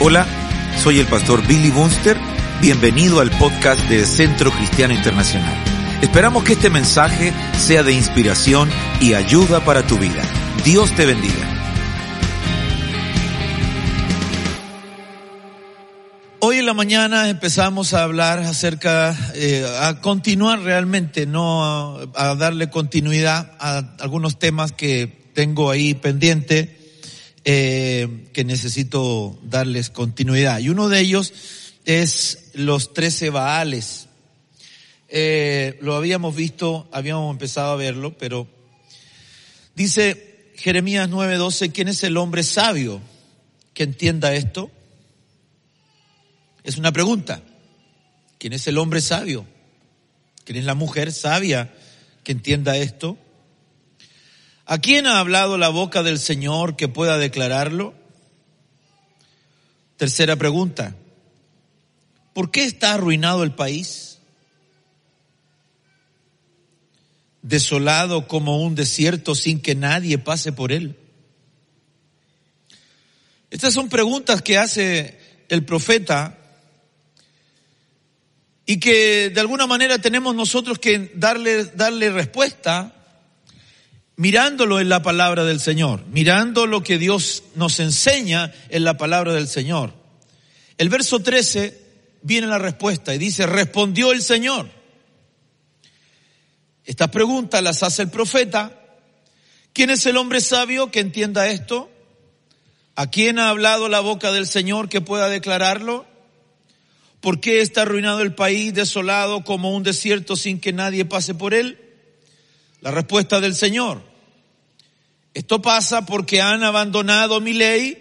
Hola, soy el pastor Billy Bunster. Bienvenido al podcast de Centro Cristiano Internacional. Esperamos que este mensaje sea de inspiración y ayuda para tu vida. Dios te bendiga. Hoy en la mañana empezamos a hablar acerca, eh, a continuar realmente, no a, a, darle continuidad a algunos temas que tengo ahí pendiente eh, que necesito darles continuidad. Y uno de ellos es los trece Baales. Eh, lo habíamos visto, habíamos empezado a verlo, pero dice Jeremías 9:12, ¿quién es el hombre sabio que entienda esto? Es una pregunta. ¿Quién es el hombre sabio? ¿Quién es la mujer sabia que entienda esto? ¿A quién ha hablado la boca del Señor que pueda declararlo? Tercera pregunta. ¿Por qué está arruinado el país? Desolado como un desierto sin que nadie pase por él. Estas son preguntas que hace el profeta y que de alguna manera tenemos nosotros que darle, darle respuesta mirándolo en la palabra del Señor, mirando lo que Dios nos enseña en la palabra del Señor. El verso 13 viene la respuesta y dice, respondió el Señor. Estas preguntas las hace el profeta. ¿Quién es el hombre sabio que entienda esto? ¿A quién ha hablado la boca del Señor que pueda declararlo? ¿Por qué está arruinado el país desolado como un desierto sin que nadie pase por él? La respuesta del Señor. Esto pasa porque han abandonado mi ley.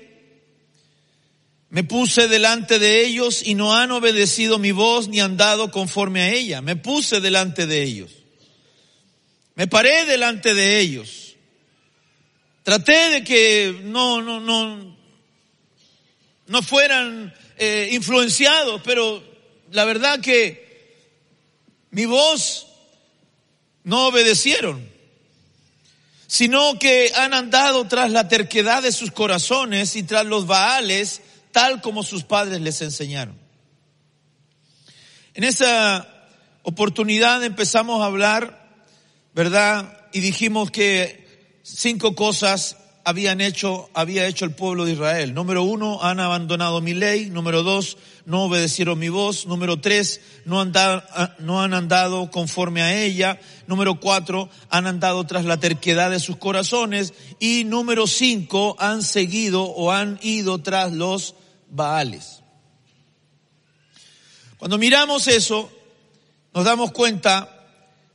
Me puse delante de ellos y no han obedecido mi voz ni han dado conforme a ella. Me puse delante de ellos. Me paré delante de ellos. Traté de que no, no, no, no fueran eh, influenciados, pero la verdad que mi voz no obedecieron sino que han andado tras la terquedad de sus corazones y tras los baales, tal como sus padres les enseñaron. En esa oportunidad empezamos a hablar, ¿verdad? Y dijimos que cinco cosas habían hecho, había hecho el pueblo de Israel. Número uno, han abandonado mi ley. Número dos, no obedecieron mi voz. Número tres, no, ah, no han andado conforme a ella. Número cuatro, han andado tras la terquedad de sus corazones. Y número cinco, han seguido o han ido tras los Baales. Cuando miramos eso, nos damos cuenta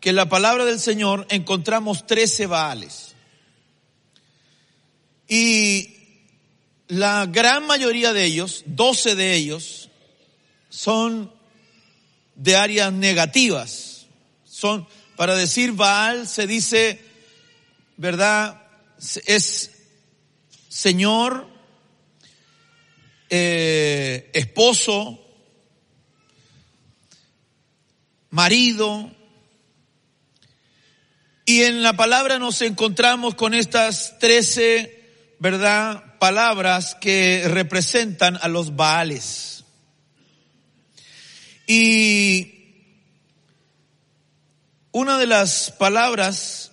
que en la palabra del Señor encontramos trece Baales. Y la gran mayoría de ellos, 12 de ellos, son de áreas negativas. Son, para decir Baal se dice, ¿verdad? Es Señor, eh, esposo, marido. Y en la palabra nos encontramos con estas trece ¿verdad? Palabras que representan a los Baales. Y una de las palabras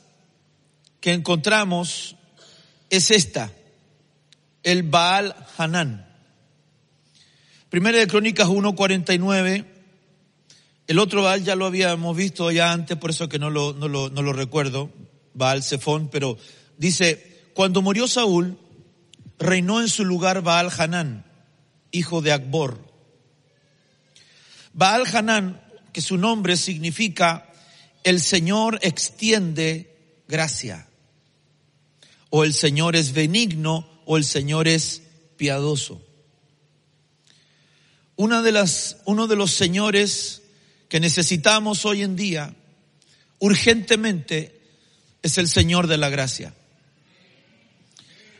que encontramos es esta, el Baal Hanán. Primera de Crónicas 1.49, el otro Baal ya lo habíamos visto ya antes, por eso que no lo, no lo, no lo recuerdo, Baal Zephón, pero dice, cuando murió Saúl, reinó en su lugar Baal Hanán, hijo de Akbor. Baal Hanán, que su nombre significa el Señor extiende gracia, o el Señor es benigno, o el Señor es piadoso. Una de las, uno de los señores que necesitamos hoy en día urgentemente es el Señor de la gracia.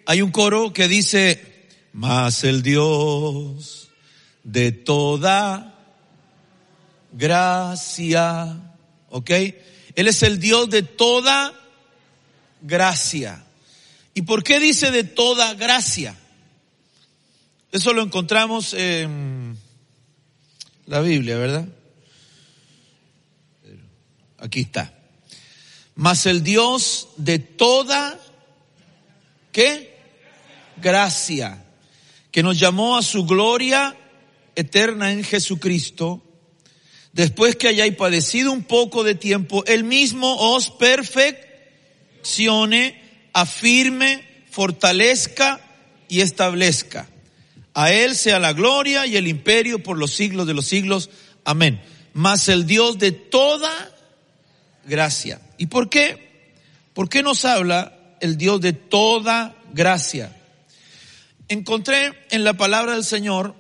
Hay un coro que dice, más el Dios de toda gracia, ¿ok? Él es el Dios de toda gracia. ¿Y por qué dice de toda gracia? Eso lo encontramos en la Biblia, ¿verdad? Aquí está. Mas el Dios de toda, ¿qué? Gracia, que nos llamó a su gloria eterna en Jesucristo, después que hayáis padecido un poco de tiempo, Él mismo os perfeccione, afirme, fortalezca y establezca. A Él sea la gloria y el imperio por los siglos de los siglos. Amén. Mas el Dios de toda gracia. ¿Y por qué? ¿Por qué nos habla el Dios de toda gracia? Encontré en la palabra del Señor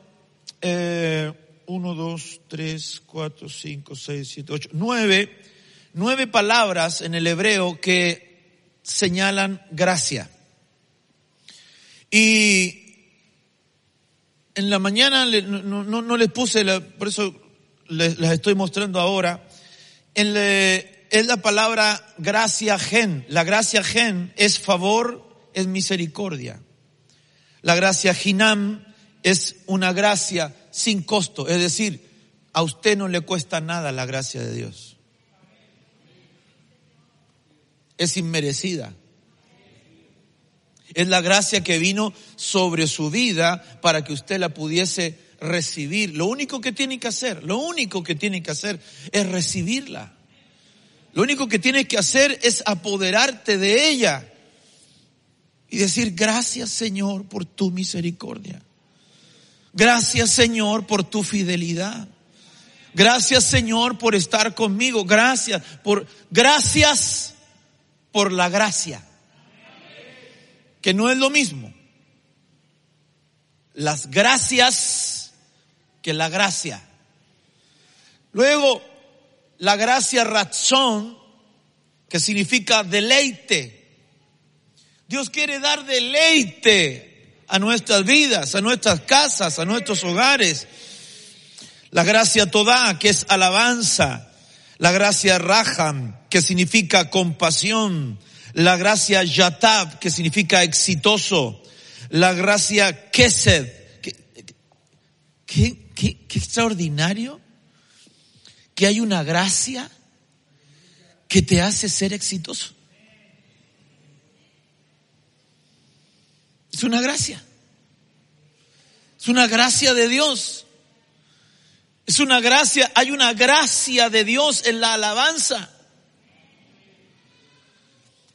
eh, uno, dos, tres, cuatro, cinco, seis, siete, ocho, nueve, nueve palabras en el hebreo que señalan gracia. Y en la mañana no, les puse, por eso les, las estoy mostrando ahora. En es la palabra gracia gen. La gracia gen es favor, es misericordia. La gracia ginam es una gracia sin costo, es decir, a usted no le cuesta nada la gracia de Dios. Es inmerecida. Es la gracia que vino sobre su vida para que usted la pudiese recibir. Lo único que tiene que hacer, lo único que tiene que hacer es recibirla. Lo único que tienes que hacer es apoderarte de ella y decir, gracias Señor por tu misericordia. Gracias Señor por tu fidelidad. Gracias Señor por estar conmigo. Gracias por, gracias por la gracia. Que no es lo mismo. Las gracias que la gracia. Luego, la gracia razón, que significa deleite. Dios quiere dar deleite a nuestras vidas, a nuestras casas, a nuestros hogares. La gracia toda, que es alabanza. La gracia raham, que significa compasión. La gracia yatab, que significa exitoso. La gracia kesed. ¿Qué, qué, qué extraordinario que hay una gracia que te hace ser exitoso. Es una gracia. Es una gracia de Dios. Es una gracia, hay una gracia de Dios en la alabanza.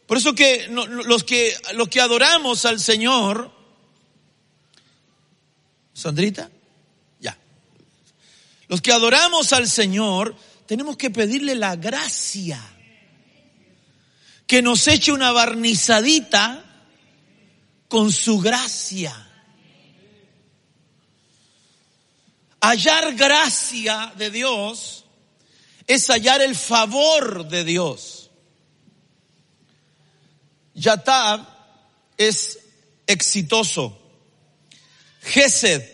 Por eso que los que los que adoramos al Señor Sandrita los que adoramos al Señor, tenemos que pedirle la gracia. Que nos eche una barnizadita con su gracia. Hallar gracia de Dios es hallar el favor de Dios. Yatab es exitoso. Gesed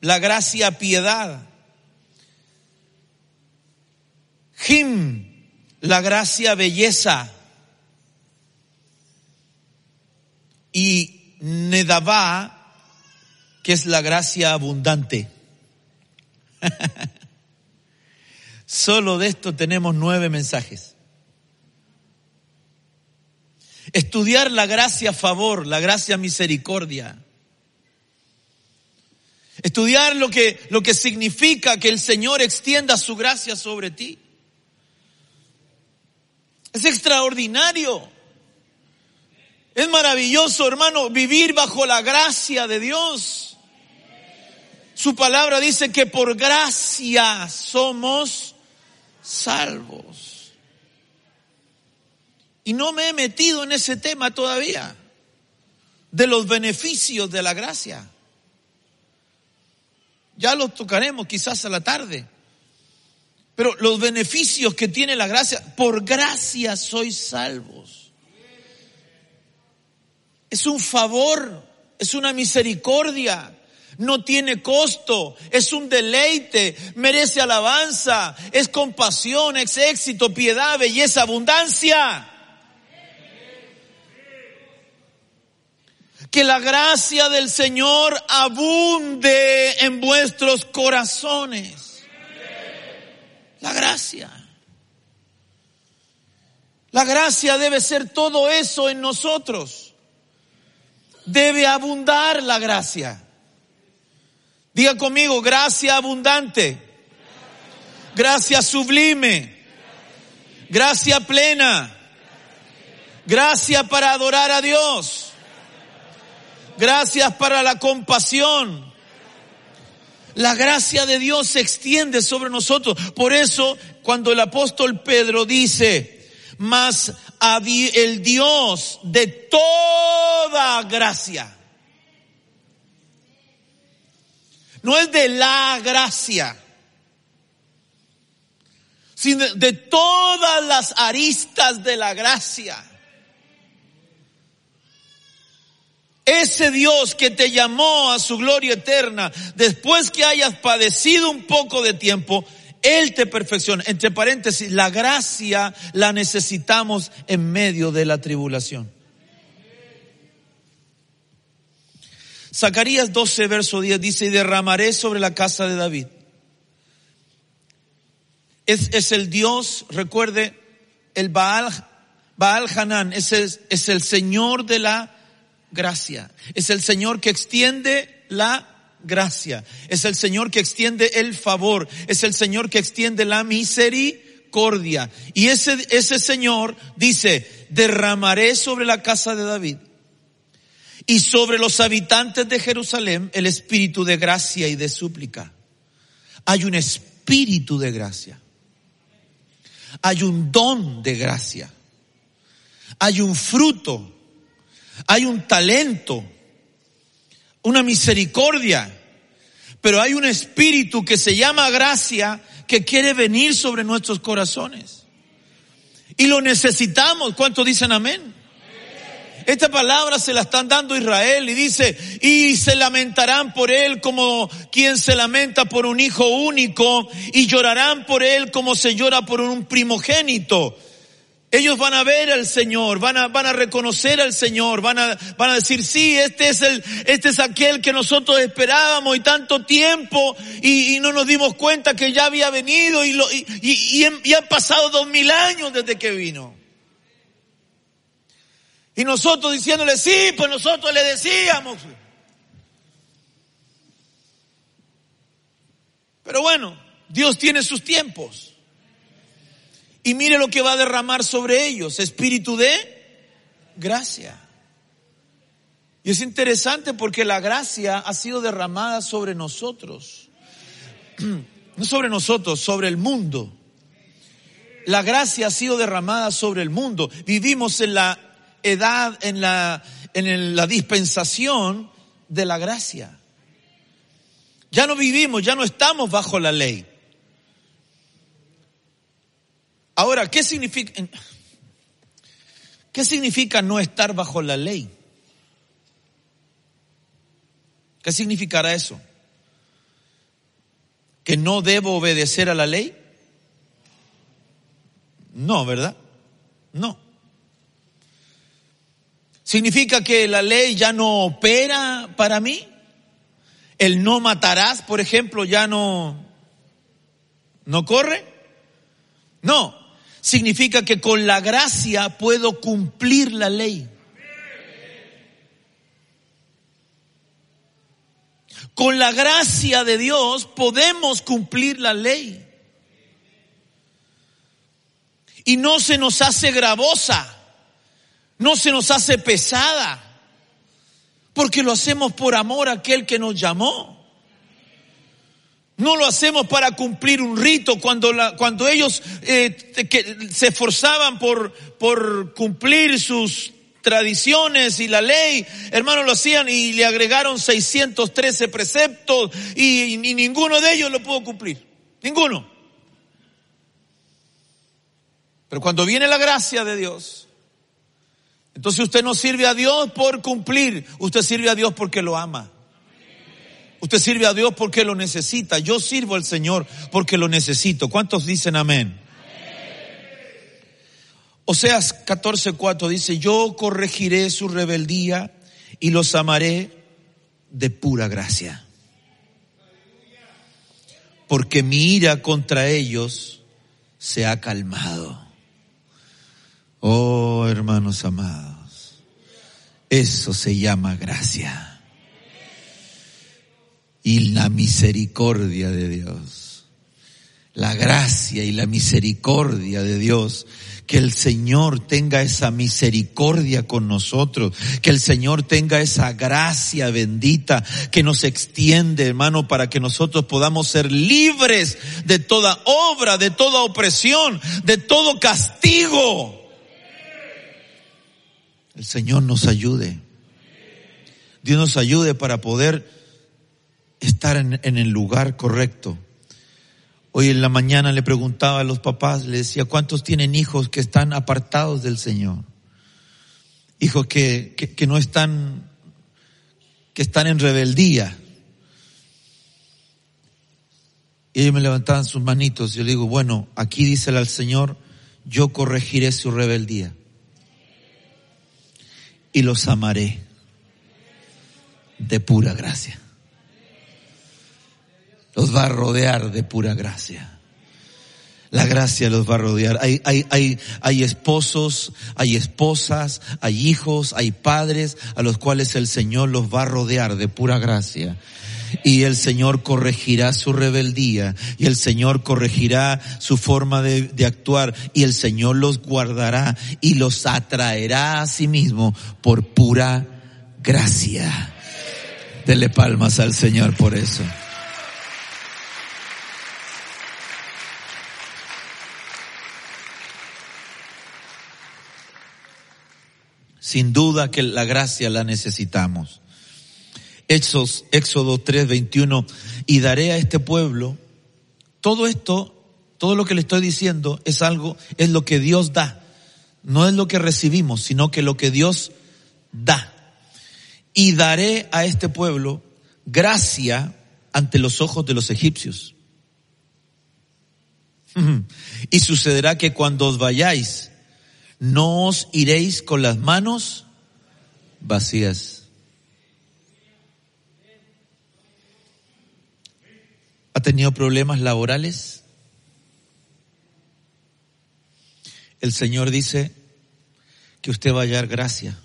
la gracia piedad. Jim, la gracia belleza. Y Nedabá, que es la gracia abundante. Solo de esto tenemos nueve mensajes. Estudiar la gracia favor, la gracia misericordia Estudiar lo que, lo que significa que el Señor extienda su gracia sobre ti. Es extraordinario. Es maravilloso, hermano, vivir bajo la gracia de Dios. Su palabra dice que por gracia somos salvos. Y no me he metido en ese tema todavía. de los beneficios de la gracia. Ya los tocaremos quizás a la tarde. Pero los beneficios que tiene la gracia, por gracia sois salvos. Es un favor, es una misericordia, no tiene costo, es un deleite, merece alabanza, es compasión, es éxito, piedad, belleza, abundancia. Que la gracia del Señor abunde en vuestros corazones. La gracia. La gracia debe ser todo eso en nosotros. Debe abundar la gracia. Diga conmigo, gracia abundante, gracia sublime, gracia plena, gracia para adorar a Dios, gracias para la compasión. La gracia de Dios se extiende sobre nosotros. Por eso, cuando el apóstol Pedro dice, mas el Dios de toda gracia, no es de la gracia, sino de todas las aristas de la gracia. Ese Dios que te llamó a su gloria eterna, después que hayas padecido un poco de tiempo, Él te perfecciona. Entre paréntesis, la gracia la necesitamos en medio de la tribulación. Zacarías 12, verso 10 dice, y derramaré sobre la casa de David. Es, es el Dios, recuerde, el Baal, Baal Hanán, es es el Señor de la gracia. Es el Señor que extiende la gracia. Es el Señor que extiende el favor. Es el Señor que extiende la misericordia. Y ese, ese Señor dice, derramaré sobre la casa de David y sobre los habitantes de Jerusalén el espíritu de gracia y de súplica. Hay un espíritu de gracia. Hay un don de gracia. Hay un fruto. Hay un talento. Una misericordia. Pero hay un espíritu que se llama gracia que quiere venir sobre nuestros corazones. Y lo necesitamos. ¿Cuántos dicen amén? Esta palabra se la están dando Israel y dice, y se lamentarán por él como quien se lamenta por un hijo único y llorarán por él como se llora por un primogénito. Ellos van a ver al Señor, van a, van a reconocer al Señor, van a, van a decir, sí, este es el, este es aquel que nosotros esperábamos y tanto tiempo y, no nos dimos cuenta que ya había venido y, lo, y, y, y han pasado dos mil años desde que vino. Y nosotros diciéndole, sí, pues nosotros le decíamos. Pero bueno, Dios tiene sus tiempos. Y mire lo que va a derramar sobre ellos, espíritu de gracia. Y es interesante porque la gracia ha sido derramada sobre nosotros. No sobre nosotros, sobre el mundo. La gracia ha sido derramada sobre el mundo. Vivimos en la edad, en la, en la dispensación de la gracia. Ya no vivimos, ya no estamos bajo la ley. Ahora, ¿qué significa, qué significa no estar bajo la ley? ¿Qué significará eso? ¿Que no debo obedecer a la ley? No, ¿verdad? No. ¿Significa que la ley ya no opera para mí? El no matarás, por ejemplo, ya no, no corre? No. Significa que con la gracia puedo cumplir la ley. Con la gracia de Dios podemos cumplir la ley. Y no se nos hace gravosa no se nos hace pesada, porque lo hacemos por amor a aquel que nos llamó. No lo hacemos para cumplir un rito cuando, cuando ellos eh, se esforzaban por, por cumplir sus tradiciones y la ley, hermanos, lo hacían y le agregaron 613 preceptos y, y ninguno de ellos lo pudo cumplir. Ninguno. Pero cuando viene la gracia de Dios, entonces usted no sirve a Dios por cumplir, usted sirve a Dios porque lo ama. Usted sirve a Dios porque lo necesita. Yo sirvo al Señor porque lo necesito. ¿Cuántos dicen amén? Oseas 14:4 dice, yo corregiré su rebeldía y los amaré de pura gracia. Porque mi ira contra ellos se ha calmado. Oh, hermanos amados, eso se llama gracia. Y la misericordia de Dios. La gracia y la misericordia de Dios que el Señor tenga esa misericordia con nosotros, que el Señor tenga esa gracia bendita que nos extiende, hermano, para que nosotros podamos ser libres de toda obra, de toda opresión, de todo castigo. El Señor nos ayude. Dios nos ayude para poder estar en, el lugar correcto. Hoy en la mañana le preguntaba a los papás, le decía, ¿cuántos tienen hijos que están apartados del Señor? Hijos que, que, no están, que están en rebeldía. Y ellos me levantaban sus manitos y yo le digo, bueno, aquí dice al Señor, yo corregiré su rebeldía y los amaré de pura gracia los va a rodear de pura gracia. La gracia los va a rodear. Hay, hay, hay, hay esposos, hay esposas, hay hijos, hay padres a los cuales el Señor los va a rodear de pura gracia. Y el Señor corregirá su rebeldía y el Señor corregirá su forma de, de actuar y el Señor los guardará y los atraerá a sí mismo por pura gracia. Dele palmas al Señor por eso. Sin duda que la gracia la necesitamos. Éxodo, Éxodo 3, 21, y daré a este pueblo, todo esto, todo lo que le estoy diciendo es algo, es lo que Dios da. No es lo que recibimos, sino que lo que Dios da. Y daré a este pueblo gracia ante los ojos de los egipcios. Y sucederá que cuando os vayáis no os iréis con las manos vacías. ¿Ha tenido problemas laborales? El Señor dice que usted va a hallar gracia.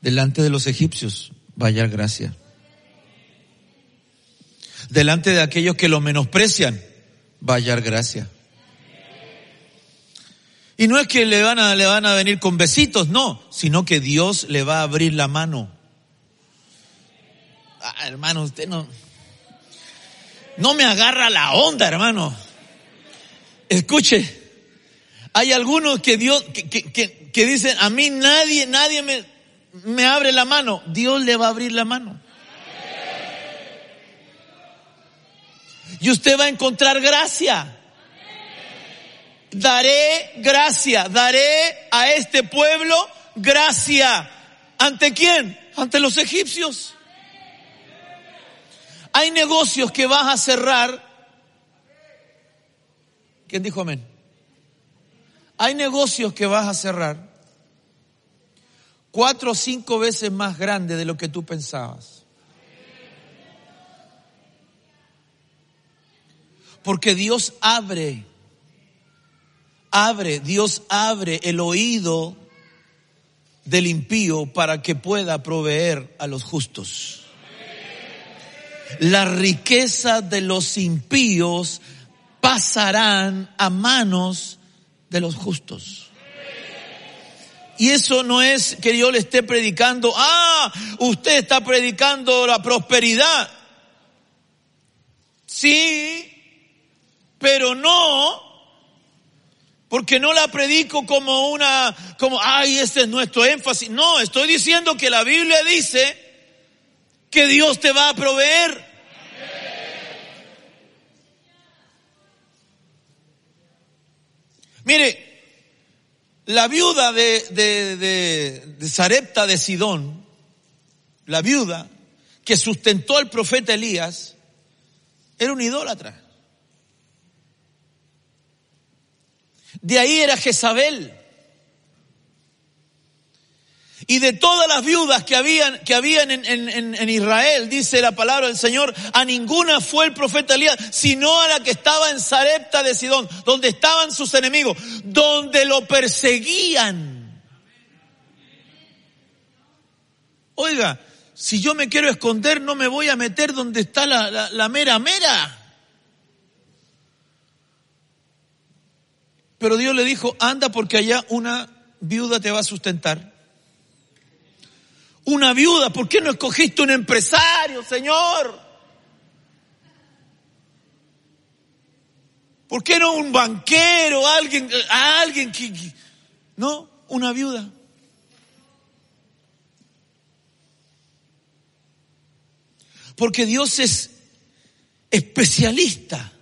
Delante de los egipcios va a hallar gracia. Delante de aquellos que lo menosprecian va a hallar gracia. Y no es que le van a, le van a venir con besitos, no, sino que Dios le va a abrir la mano. Ah, hermano, usted no, no me agarra la onda, hermano. Escuche, hay algunos que Dios, que, que, que, dicen, a mí nadie, nadie me, me abre la mano. Dios le va a abrir la mano. Y usted va a encontrar gracia daré gracia, daré a este pueblo gracia. ¿Ante quién? Ante los egipcios. Hay negocios que vas a cerrar. ¿Quién dijo amén? Hay negocios que vas a cerrar cuatro o cinco veces más grande de lo que tú pensabas. Porque Dios abre abre, Dios abre el oído del impío para que pueda proveer a los justos. La riqueza de los impíos pasarán a manos de los justos. Y eso no es que yo le esté predicando, ah, usted está predicando la prosperidad. Sí, pero no Porque no la predico como una, como, ay, este es nuestro énfasis. No, estoy diciendo que la Biblia dice que Dios te va a proveer. Mire, la viuda de, de, de, de Sidón, la viuda que sustentó al profeta Elías, era un idólatra. De ahí era Jezabel. Y de todas las viudas que habían, que habían en, en, en, Israel, dice la palabra del Señor, a ninguna fue el profeta Elías, sino a la que estaba en Sarepta de Sidón, donde estaban sus enemigos, donde lo perseguían. Oiga, si yo me quiero esconder, no me voy a meter donde está la, la, la mera mera. Pero Dios le dijo, anda porque allá una viuda te va a sustentar. Una viuda, ¿por qué no escogiste un empresario, Señor? ¿Por qué no un banquero, alguien, alguien que, no, una viuda? Porque Dios es especialista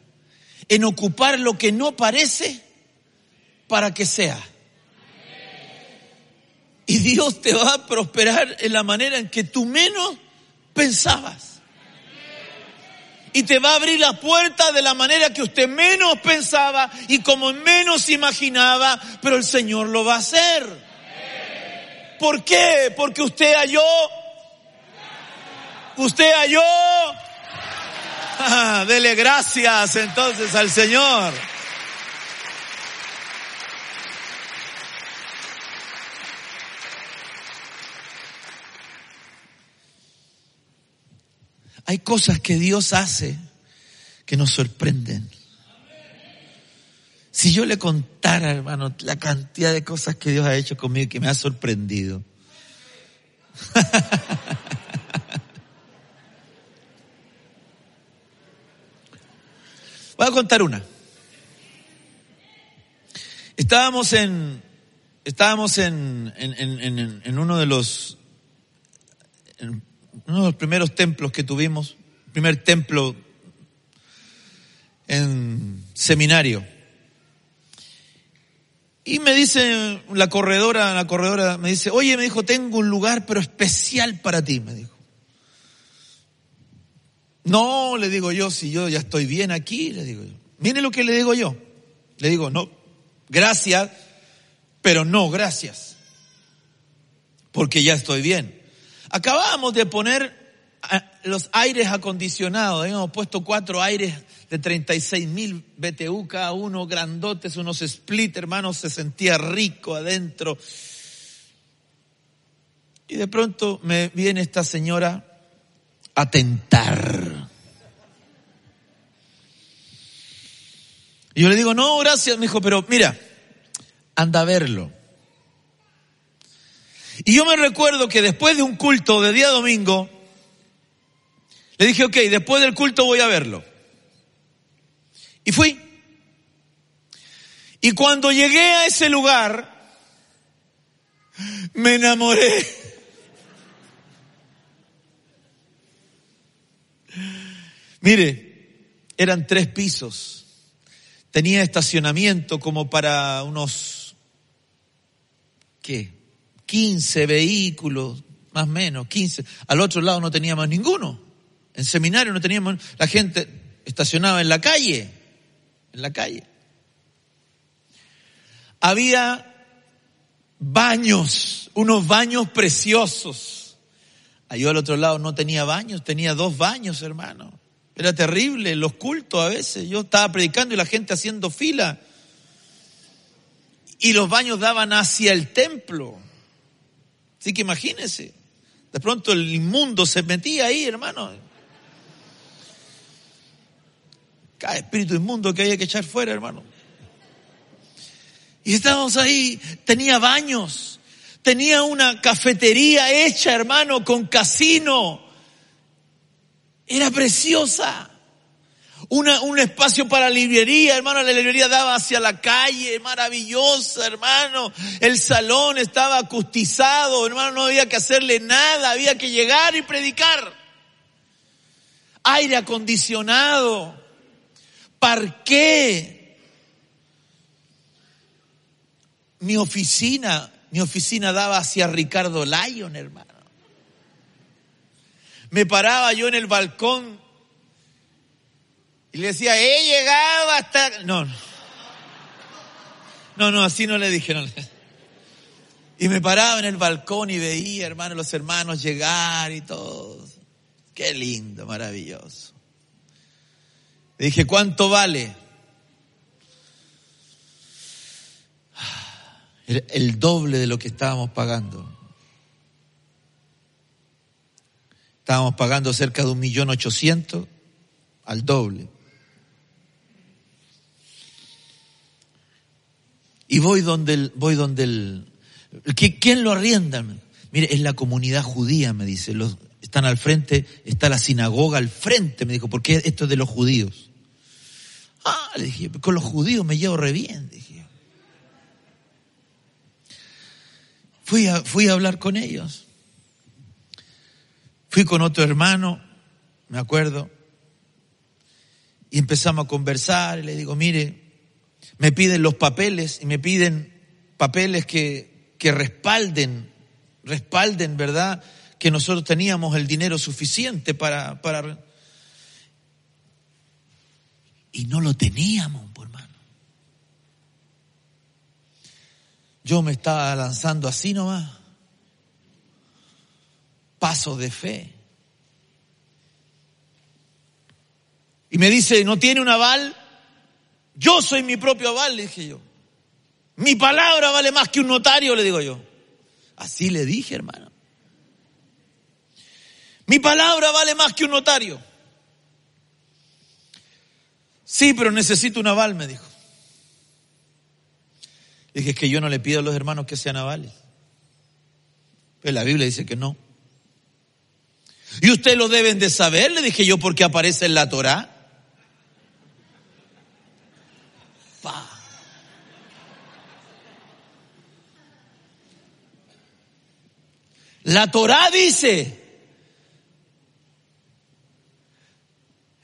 en ocupar lo que no parece para que sea. Y Dios te va a prosperar en la manera en que tú menos pensabas. Y te va a abrir la puerta de la manera que usted menos pensaba y como menos imaginaba, pero el Señor lo va a hacer. ¿Por qué? Porque usted halló. Usted halló. Ah, dele gracias entonces al Señor. Hay cosas que Dios hace que nos sorprenden. Si yo le contara, hermano, la cantidad de cosas que Dios ha hecho conmigo que me ha sorprendido. Voy a contar una. Estábamos en, estábamos en, en, en, en uno de los, uno de los primeros templos que tuvimos, primer templo en seminario. Y me dice la corredora, la corredora me dice, oye, me dijo, tengo un lugar pero especial para ti, me dijo. No, le digo yo, si yo ya estoy bien aquí, le digo yo. Mire lo que le digo yo. Le digo, no, gracias, pero no gracias. Porque ya estoy bien. Acabábamos de poner los aires acondicionados, habíamos puesto cuatro aires de 36 mil BTU cada uno, grandotes, unos split, hermanos, se sentía rico adentro. Y de pronto me viene esta señora a tentar. Y yo le digo, no, gracias, me dijo, pero mira, anda a verlo. Y yo me recuerdo que después de un culto de día domingo, le dije, ok, después del culto voy a verlo. Y fui. Y cuando llegué a ese lugar, me enamoré. Mire, eran tres pisos. Tenía estacionamiento como para unos, ¿qué? 15 vehículos, más o menos, 15. Al otro lado no teníamos ninguno. En seminario no teníamos, la gente estacionaba en la calle, en la calle. Había baños, unos baños preciosos. Allí al otro lado no tenía baños, tenía dos baños, hermano. Era terrible, los cultos a veces. Yo estaba predicando y la gente haciendo fila. Y los baños daban hacia el templo. Así que imagínense, de pronto el inmundo se metía ahí, hermano. Cada espíritu inmundo que había que echar fuera, hermano. Y estábamos ahí, tenía baños, tenía una cafetería hecha, hermano, con casino. Era preciosa. Un espacio para librería, hermano, la librería daba hacia la calle, maravillosa, hermano. El salón estaba acustizado, hermano, no había que hacerle nada, había que llegar y predicar. Aire acondicionado, parqué. Mi oficina, mi oficina daba hacia Ricardo Lyon, hermano. Me paraba yo en el balcón y le decía, he llegado hasta... No, no. No, no, así no le dije. Y me paraba en el balcón y veía, hermano, los hermanos llegar y todo. Qué lindo, maravilloso. Le dije, ¿cuánto vale? El doble de lo que estábamos pagando. Estábamos pagando cerca de un millón ochocientos al doble. Y voy donde el, voy donde el, ¿quién lo arrienda? Mire, es la comunidad judía, me dice, están al frente, está la sinagoga al frente, me dijo, porque esto es de los judíos. Ah, le dije, con los judíos me llevo re bien, dije. Fui fui a hablar con ellos. Fui con otro hermano, me acuerdo, y empezamos a conversar, y le digo, mire, me piden los papeles y me piden papeles que, que respalden, respalden, ¿verdad? Que nosotros teníamos el dinero suficiente para, para... Y no lo teníamos, por hermano. Yo me estaba lanzando así nomás. Paso de fe. Y me dice, ¿no tiene un aval? Yo soy mi propio aval, le dije yo. Mi palabra vale más que un notario, le digo yo. Así le dije, hermano. Mi palabra vale más que un notario. Sí, pero necesito un aval, me dijo. Dije, es que yo no le pido a los hermanos que sean avales. Pero la Biblia dice que no. Y ustedes lo deben de saber, le dije yo, porque aparece en la Torah. La Torah dice,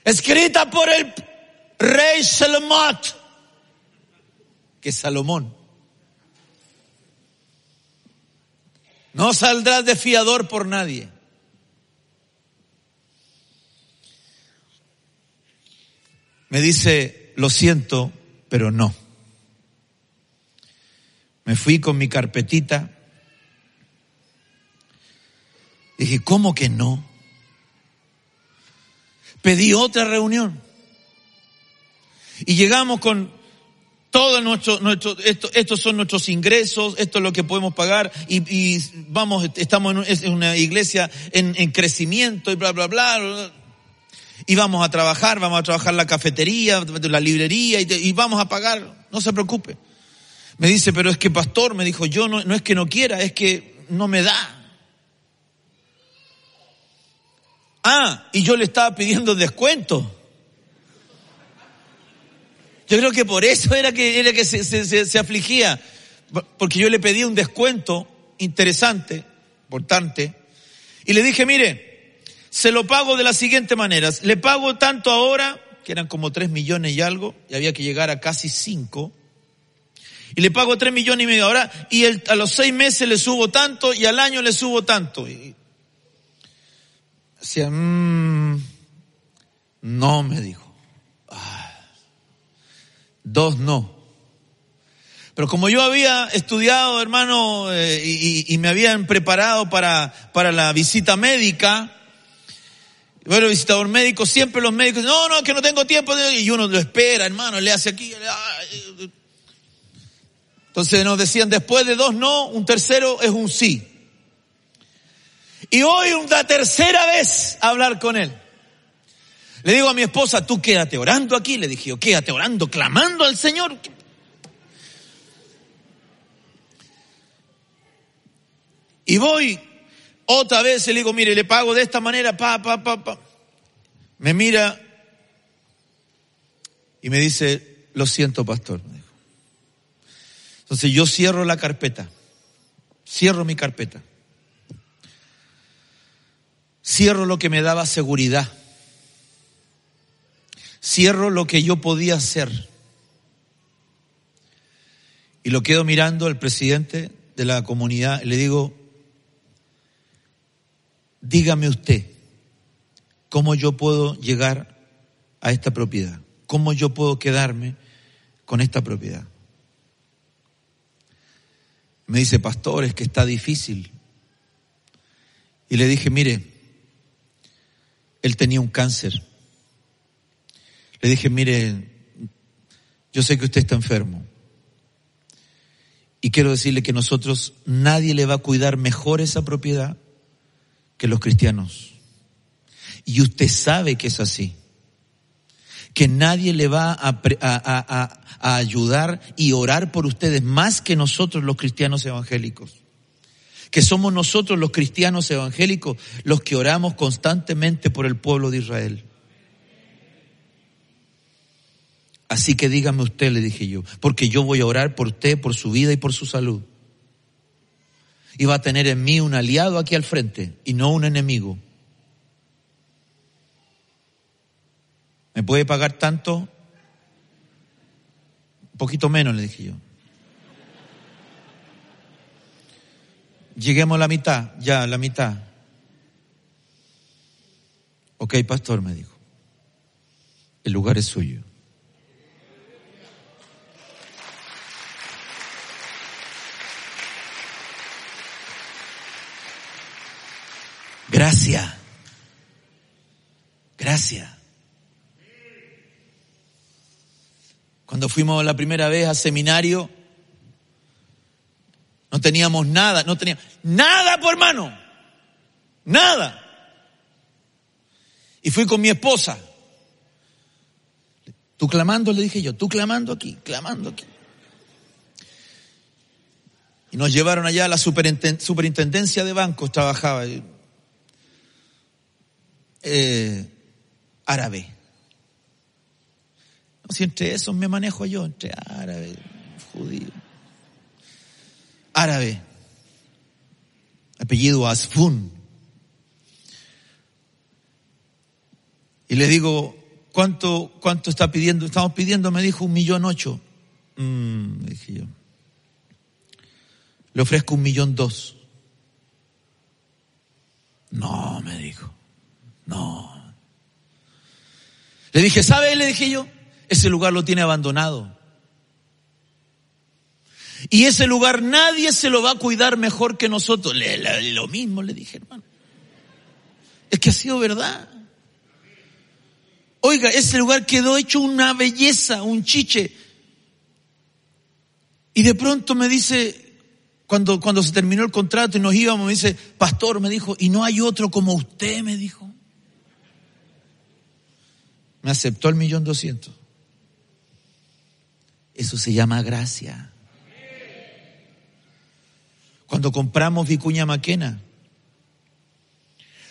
escrita por el rey Salomón, que Salomón. No saldrás de fiador por nadie. Me dice, lo siento, pero no. Me fui con mi carpetita Dije, ¿cómo que no? Pedí otra reunión. Y llegamos con todo nuestro, nuestro esto, estos son nuestros ingresos, esto es lo que podemos pagar y, vamos, estamos en una iglesia en, crecimiento y bla, bla, bla, Y vamos a trabajar, vamos a trabajar la cafetería, la librería y, y vamos a pagar, no se preocupe. Me dice, pero es que pastor, me dijo, yo no, no es que no quiera, es que no me da. Ah, y yo le estaba pidiendo descuento. Yo creo que por eso era que, era que se, afligía. Porque yo le pedí un descuento interesante, importante. Y le dije, mire, se lo pago de la siguiente manera. Le pago tanto ahora, que eran como tres millones y algo, y había que llegar a casi cinco. Y le pago tres millones y medio ahora, y a los seis meses le subo tanto, y al año le subo tanto. Y, Decía, mmm, no, me dijo. Ah, dos no. Pero como yo había estudiado, hermano, eh, y, me habían preparado para, para la visita médica, bueno, el visitador médico, siempre los médicos, no, no, que no tengo tiempo, y uno lo espera, hermano, le hace aquí. Entonces nos decían, después de dos no, un tercero es un sí. Y hoy una tercera vez a hablar con él. Le digo a mi esposa, tú quédate orando aquí. Le dije yo, quédate orando, clamando al Señor. Y voy otra vez le digo, mire, le pago de esta manera, pa, pa, pa, pa. Me mira Y me dice, lo siento, pastor. Entonces yo cierro la carpeta, cierro mi carpeta, cierro lo que me daba seguridad, cierro lo que yo podía hacer. Y lo quedo mirando al presidente de la comunidad le digo, dígame usted, ¿cómo yo puedo llegar a esta propiedad? ¿Cómo yo puedo quedarme con esta propiedad? Me dice, pastor, es que está difícil. Y le dije, mire, él tenía un cáncer. Le dije, mire, yo sé que usted está enfermo. Y quiero decirle que nosotros, nadie le va a cuidar mejor esa propiedad que los cristianos. Y usted sabe que es así. Que nadie le va a, a, a, ayudar y orar por ustedes más que nosotros los cristianos evangélicos. Que somos nosotros los cristianos evangélicos los que oramos constantemente por el pueblo de Israel. Así que dígame usted, le dije yo, porque yo voy a orar por usted, por su vida y por su salud. Y va a tener en mí un aliado aquí al frente y no un enemigo. ¿Me puede pagar tanto? Un poquito menos, le dije yo. Lleguemos a la mitad, ya, a la mitad. Ok, pastor, me dijo. El lugar es suyo. Gracias. Gracias. Cuando fuimos la primera vez a seminario, no teníamos nada, no teníamos nada por mano. Nada. Y fui con mi esposa. Tú clamando, le dije yo, tú clamando aquí, clamando aquí. Y nos llevaron allá a la superintendencia de bancos, trabajaba eh, árabe. No, si entre esos me manejo yo, entre árabe, judío. Árabe. Apellido Asfun. Y le digo, ¿cuánto, cuánto está pidiendo? Estamos pidiendo, me dijo, un millón ocho. Mm, dije yo. Le ofrezco un millón dos. No, me dijo. No. Le dije, ¿sabe? Le dije yo, ese lugar lo tiene abandonado. Y ese lugar nadie se lo va a cuidar mejor que nosotros. Lo mismo le dije, hermano. Es que ha sido verdad. Oiga, ese lugar quedó hecho una belleza, un chiche. Y de pronto me dice, cuando, cuando se terminó el contrato y nos íbamos, me dice, pastor, me dijo, y no hay otro como usted, me dijo me aceptó el millón doscientos. Eso se llama gracia. Cuando compramos Vicuña Maquena,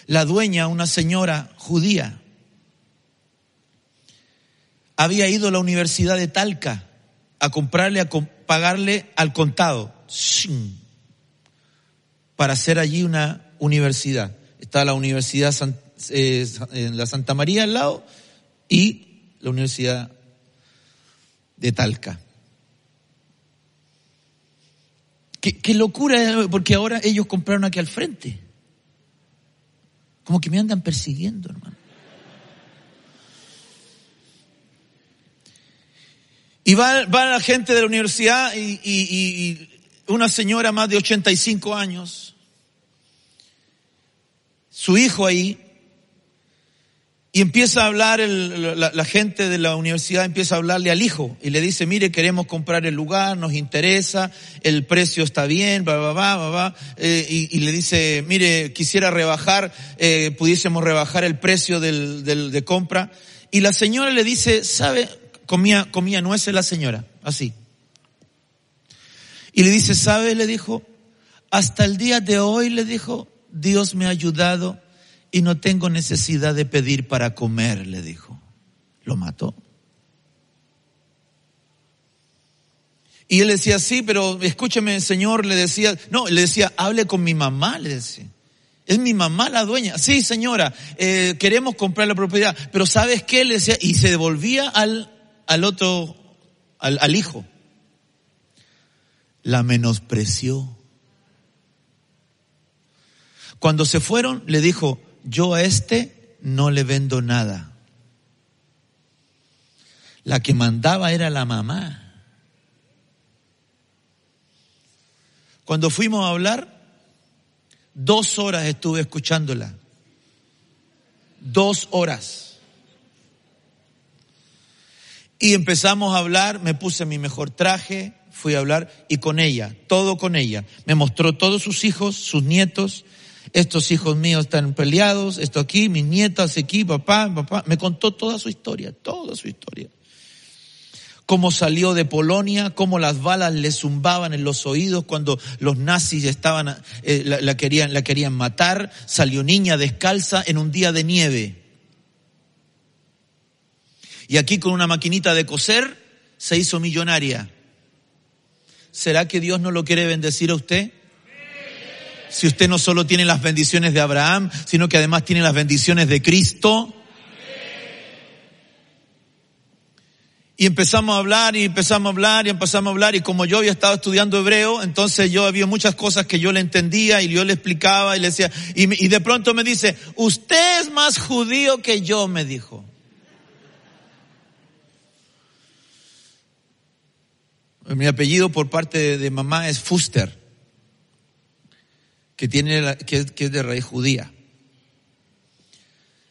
la dueña, una señora judía, había ido a la Universidad de Talca a comprarle, a pagarle al contado, para hacer allí una universidad. Está la Universidad eh, en la Santa María al lado y la Universidad de Talca. Qué, locura, porque ahora ellos compraron aquí al frente. Como que me andan persiguiendo, hermano. Y va, la gente de la universidad y, y, una señora más de 85 años, su hijo ahí, y empieza a hablar, la, gente de la universidad empieza a hablarle al hijo y le dice, mire, queremos comprar el lugar, nos interesa, el precio está bien, va, va, eh, y, le dice, mire, quisiera rebajar, eh, pudiésemos rebajar el precio del, de compra. Y la señora le dice, ¿sabe? Comía, comía nueces la señora, así. Y le dice, ¿sabe? Le dijo, hasta el día de hoy, le dijo, Dios me ha ayudado y no tengo necesidad de pedir para comer, le dijo. Lo mató. Y él decía, sí, pero escúcheme, señor, le decía, no, le decía, hable con mi mamá, le decía. Es mi mamá la dueña. Sí, señora, eh, queremos comprar la propiedad, pero ¿sabes qué? Le decía, y se devolvía al, al otro, al, al hijo. La menospreció. Cuando se fueron, le dijo, yo a este no le vendo nada. La que mandaba era la mamá. Cuando fuimos a hablar, dos horas estuve escuchándola. Dos horas. Y empezamos a hablar, me puse mi mejor traje, fui a hablar y con ella, todo con ella. Me mostró todos sus hijos, sus nietos. Estos hijos míos están peleados, esto aquí, mis nietas aquí, papá, papá. Me contó toda su historia, toda su historia cómo salió de Polonia, cómo las balas le zumbaban en los oídos cuando los nazis estaban, eh, la, querían, la querían matar, salió niña descalza en un día de nieve. Y aquí con una maquinita de coser se hizo millonaria. ¿Será que Dios no lo quiere bendecir a usted? Si usted no solo tiene las bendiciones de Abraham, sino que además tiene las bendiciones de Cristo. Y empezamos a hablar y empezamos a hablar y empezamos a hablar y como yo había estado estudiando hebreo, entonces yo había muchas cosas que yo le entendía y yo le explicaba y le decía, y, de pronto me dice, usted es más judío que yo, me dijo. Mi apellido por parte de, mamá es Fuster, que tiene, que es de raíz judía.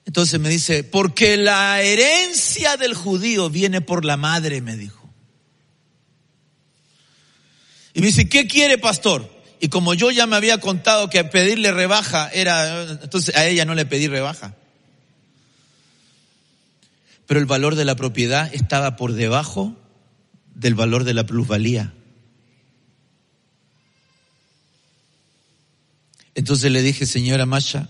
Entonces me dice, porque la herencia del judío viene por la madre, me dijo. Y me dice, ¿qué quiere pastor? Y como yo ya me había contado que pedirle rebaja era, entonces a ella no le pedí rebaja. Pero el valor de la propiedad estaba por debajo del valor de la plusvalía. Entonces le dije, señora Masha,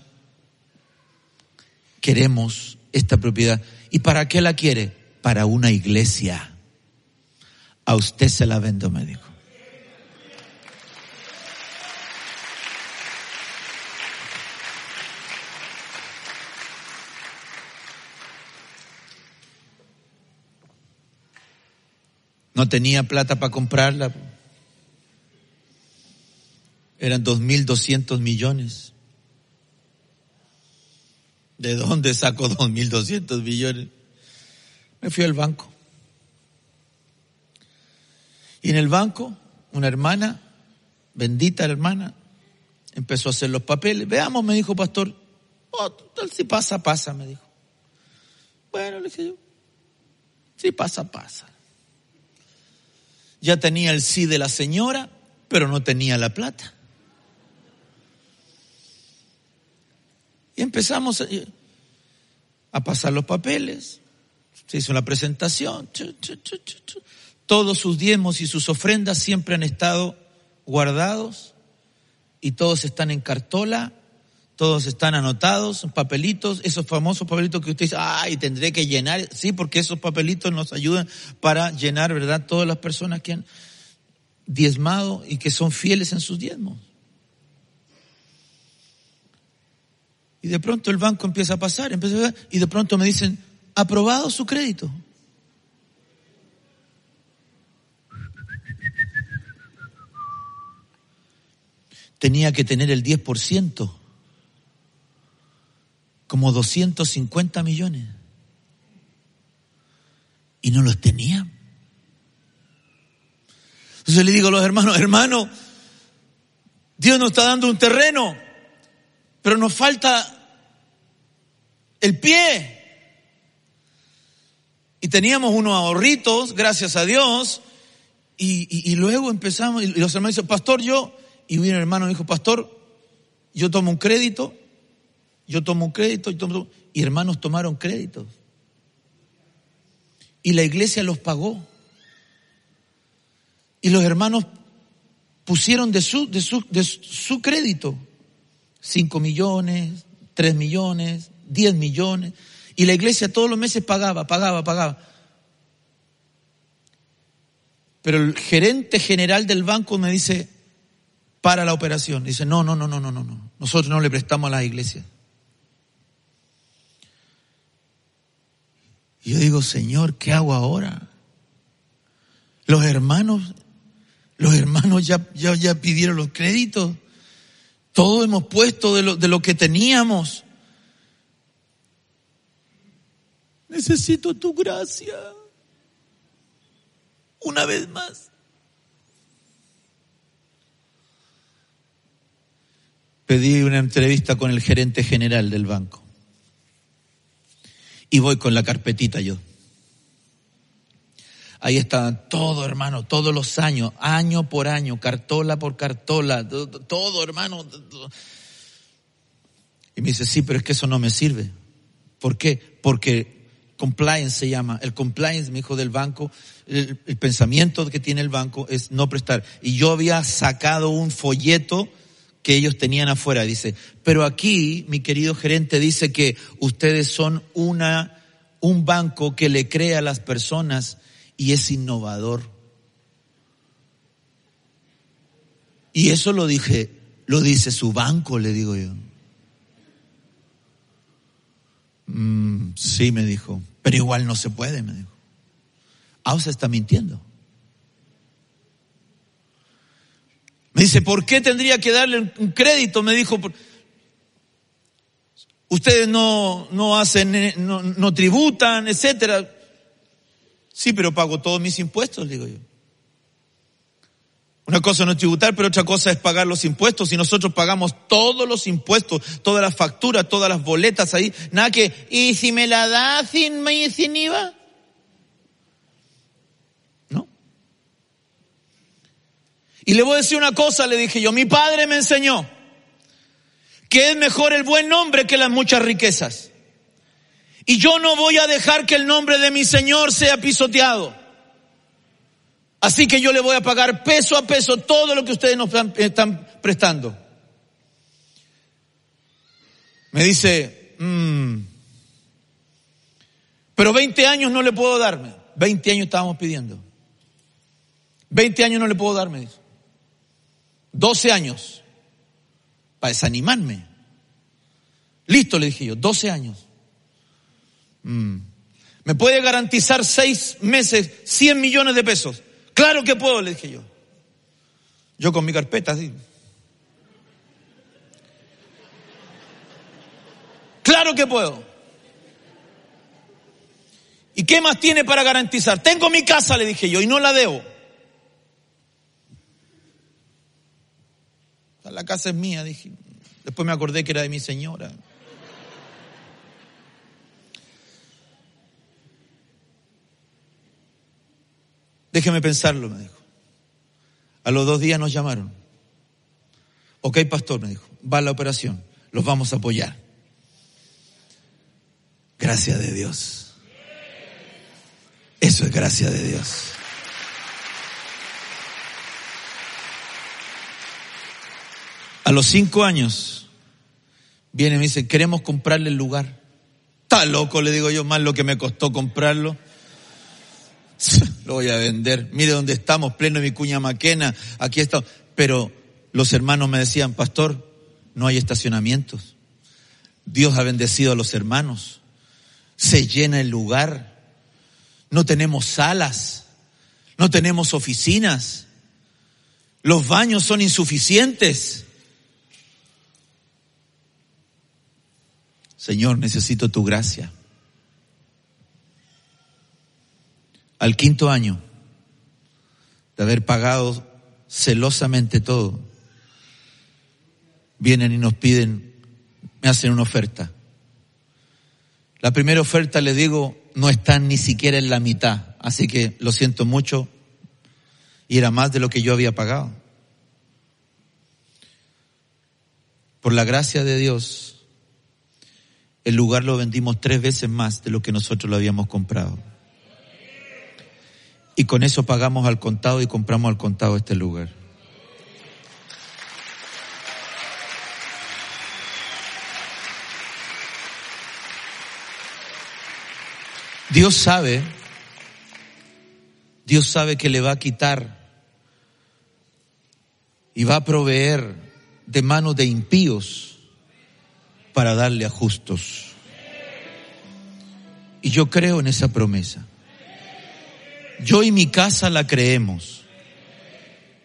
queremos esta propiedad. ¿Y para qué la quiere? Para una iglesia. A usted se la vendo, me dijo. No tenía plata para comprarla. Eran dos mil doscientos millones. ¿De dónde saco 2.200 millones? Me fui al banco. Y en el banco, una hermana, bendita hermana, empezó a hacer los papeles. Veamos, me dijo pastor. Oh, si pasa, pasa, me dijo. Bueno, le dije yo. Si pasa, pasa. Ya tenía el sí de la señora, pero no tenía la plata. Y empezamos a, pasar los papeles. Se hizo la presentación. Todos sus diezmos y sus ofrendas siempre han estado guardados y todos están en cartola, todos están anotados, papelitos, esos famosos papelitos que usted dice, ay, tendré que llenar. Sí, porque esos papelitos nos ayudan para llenar, ¿verdad? Todas las personas que han diezmado y que son fieles en sus diezmos. Y de pronto el banco empieza a pasar, empieza a y de pronto me dicen, aprobado su crédito. Tenía que tener el 10%, como 250 millones. Y no los tenía. Entonces le digo a los hermanos, hermano, Dios nos está dando un terreno pero nos falta el pie. Y teníamos unos ahorritos, gracias a Dios, y, luego empezamos, y los hermanos dicen, pastor, yo, y un hermano me dijo, pastor, yo tomo un crédito, yo tomo un crédito, y, tomo, y hermanos tomaron créditos. Y la iglesia los pagó. Y los hermanos pusieron de su, de su, de su crédito. 5 millones, 3 millones, 10 millones. Y la iglesia todos los meses pagaba, pagaba, pagaba. Pero el gerente general del banco me dice, para la operación. Dice, no, no, no, no, no, no, no. Nosotros no le prestamos a la iglesia. Y yo digo, Señor, ¿qué hago ahora? Los hermanos, los hermanos ya, ya, ya pidieron los créditos. Todo hemos puesto de lo, de lo que teníamos. Necesito tu gracia. Una vez más. Pedí una entrevista con el gerente general del banco. Y voy con la carpetita yo. Ahí está todo, hermano, todos los años, año por año, cartola por cartola, todo, hermano. Y me dice, sí, pero es que eso no me sirve. ¿Por qué? Porque compliance se llama. El compliance, mi hijo del banco, el, el, pensamiento que tiene el banco es no prestar. Y yo había sacado un folleto que ellos tenían afuera. Dice, pero aquí, mi querido gerente, dice que ustedes son una, un banco que le cree a las personas y es innovador. Y eso lo dije, lo dice su banco, le digo yo. Mm, sí, me dijo, pero igual no se puede, me dijo. Ah, está mintiendo. Me dice, ¿por qué tendría que darle un crédito? Me dijo, ustedes no, no hacen, no, no tributan, etcétera. Sí, pero pago todos mis impuestos, digo yo. Una cosa no es tributar, pero otra cosa es pagar los impuestos. Y nosotros pagamos todos los impuestos, todas las facturas, todas las boletas ahí. Nada que, ¿y si me la da sin, sin IVA? ¿No? Y le voy a decir una cosa, le dije yo, mi padre me enseñó que es mejor el buen nombre que las muchas riquezas. Y yo no voy a dejar que el nombre de mi Señor sea pisoteado. Así que yo le voy a pagar peso a peso todo lo que ustedes nos están prestando. Me dice, mmm, pero 20 años no le puedo darme. 20 años estábamos pidiendo. 20 años no le puedo darme. Dice. 12 años. Para desanimarme. Listo, le dije yo, 12 años. Mm. ¿Me puede garantizar seis meses 100 millones de pesos? Claro que puedo, le dije yo. Yo con mi carpeta así. Claro que puedo. ¿Y qué más tiene para garantizar? Tengo mi casa, le dije yo, y no la debo. La casa es mía, dije. Después me acordé que era de mi señora. Déjeme pensarlo, me dijo. A los dos días nos llamaron. Ok, pastor, me dijo, va la operación, los vamos a apoyar. Gracias de Dios. Eso es gracia de Dios. A los cinco años, viene y me dice, queremos comprarle el lugar. Está loco, le digo yo, más lo que me costó comprarlo. Lo voy a vender. Mire dónde estamos, pleno de mi cuña maquena. Aquí estamos. Pero los hermanos me decían, pastor, no hay estacionamientos. Dios ha bendecido a los hermanos. Se llena el lugar. No tenemos salas. No tenemos oficinas. Los baños son insuficientes. Señor, necesito tu gracia. Al quinto año de haber pagado celosamente todo, vienen y nos piden, me hacen una oferta. La primera oferta, les digo, no está ni siquiera en la mitad, así que lo siento mucho, y era más de lo que yo había pagado. Por la gracia de Dios, el lugar lo vendimos tres veces más de lo que nosotros lo habíamos comprado. Y con eso pagamos al contado y compramos al contado este lugar. Dios sabe, Dios sabe que le va a quitar y va a proveer de manos de impíos para darle a justos. Y yo creo en esa promesa. Yo y mi casa la creemos.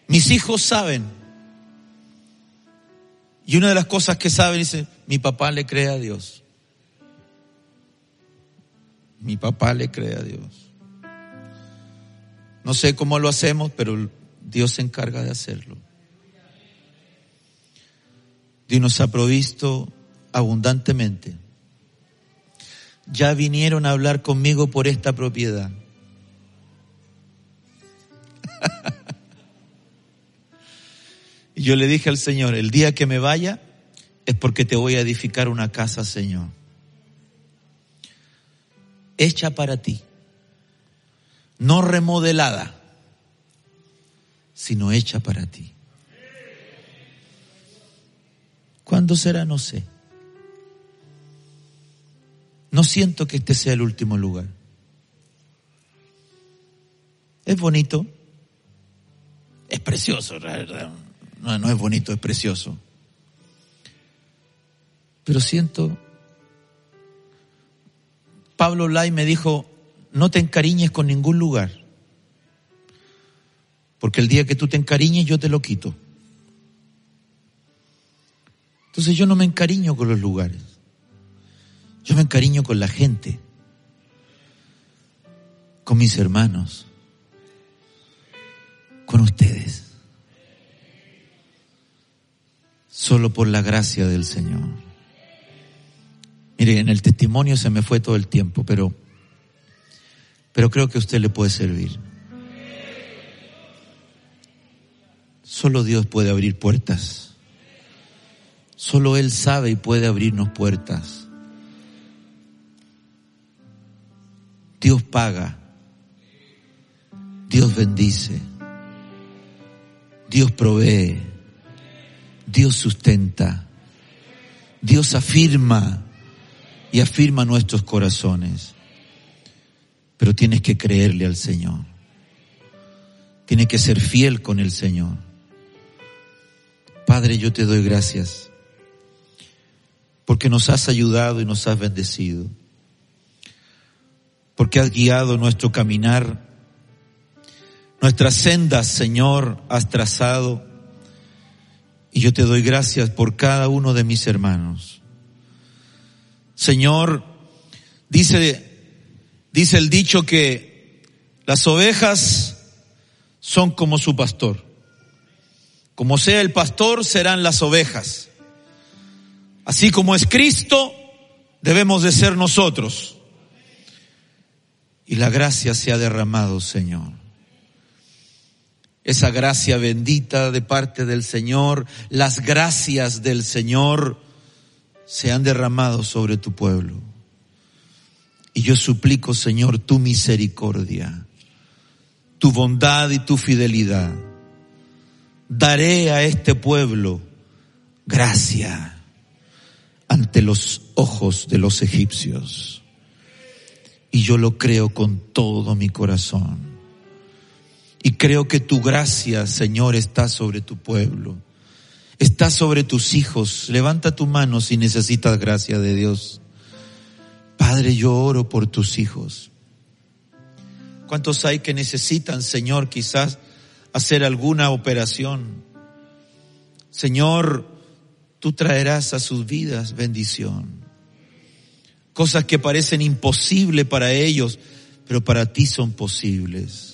Mis hijos saben. Y una de las cosas que saben dice, mi papá le cree a Dios. Mi papá le cree a Dios. No sé cómo lo hacemos, pero Dios se encarga de hacerlo. Dios nos ha provisto abundantemente. Ya vinieron a hablar conmigo por esta propiedad. Yo le dije al Señor, el día que me vaya es porque te voy a edificar una casa, Señor. Hecha para ti. No remodelada, sino hecha para ti. ¿Cuándo será? No sé. No siento que este sea el último lugar. Es bonito, es precioso, no, no es bonito, es precioso. Pero siento, Pablo Lai me dijo, no te encariñes con ningún lugar, porque el día que tú te encariñes yo te lo quito. Entonces yo no me encariño con los lugares, yo me encariño con la gente, con mis hermanos, con ustedes. Solo por la gracia del Señor. Mire, en el testimonio se me fue todo el tiempo, pero, pero creo que usted le puede servir. Solo Dios puede abrir puertas. Solo Él sabe y puede abrirnos puertas. Dios paga. Dios bendice. Dios provee. Dios sustenta. Dios afirma y afirma nuestros corazones. Pero tienes que creerle al Señor. Tienes que ser fiel con el Señor. Padre, yo te doy gracias porque nos has ayudado y nos has bendecido, porque has guiado nuestro caminar, nuestras sendas, Señor, has trazado, y yo te doy gracias por cada uno de mis hermanos. Señor, dice, dice el dicho que las ovejas son como su pastor. Como sea el pastor, serán las ovejas. Así como es Cristo, debemos de ser nosotros. Y la gracia se ha derramado, Señor. Esa gracia bendita de parte del Señor, las gracias del Señor se han derramado sobre tu pueblo. Y yo suplico, Señor, tu misericordia, tu bondad y tu fidelidad. Daré a este pueblo gracia ante los ojos de los egipcios. Y yo lo creo con todo mi corazón. Y creo que tu gracia, Señor, está sobre tu pueblo. Está sobre tus hijos. Levanta tu mano si necesitas gracia de Dios. Padre, yo oro por tus hijos. ¿Cuántos hay que necesitan, Señor, quizás hacer alguna operación? Señor, tú traerás a sus vidas bendición. Cosas que parecen imposibles para ellos, pero para ti son posibles.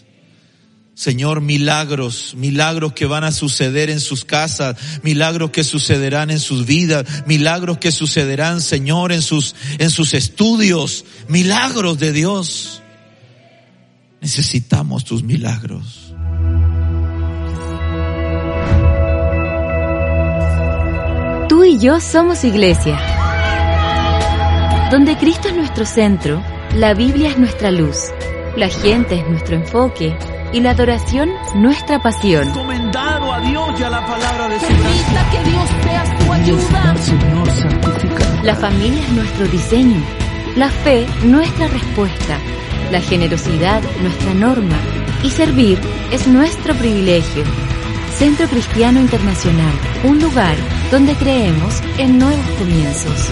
Señor, milagros, milagros que van a suceder en sus casas, milagros que sucederán en sus vidas, milagros que sucederán, Señor, en sus, en sus estudios, milagros de Dios. Necesitamos tus milagros. Tú y yo somos iglesia. Donde Cristo es nuestro centro, la Biblia es nuestra luz, la gente es nuestro enfoque y la adoración nuestra pasión. Encomendado a Dios y a la palabra de su Permita que Dios sea tu ayuda. Señor, La familia es nuestro diseño, la fe nuestra respuesta, la generosidad nuestra norma Y servir es nuestro privilegio. Centro Cristiano Internacional, un lugar donde creemos en nuevos comienzos.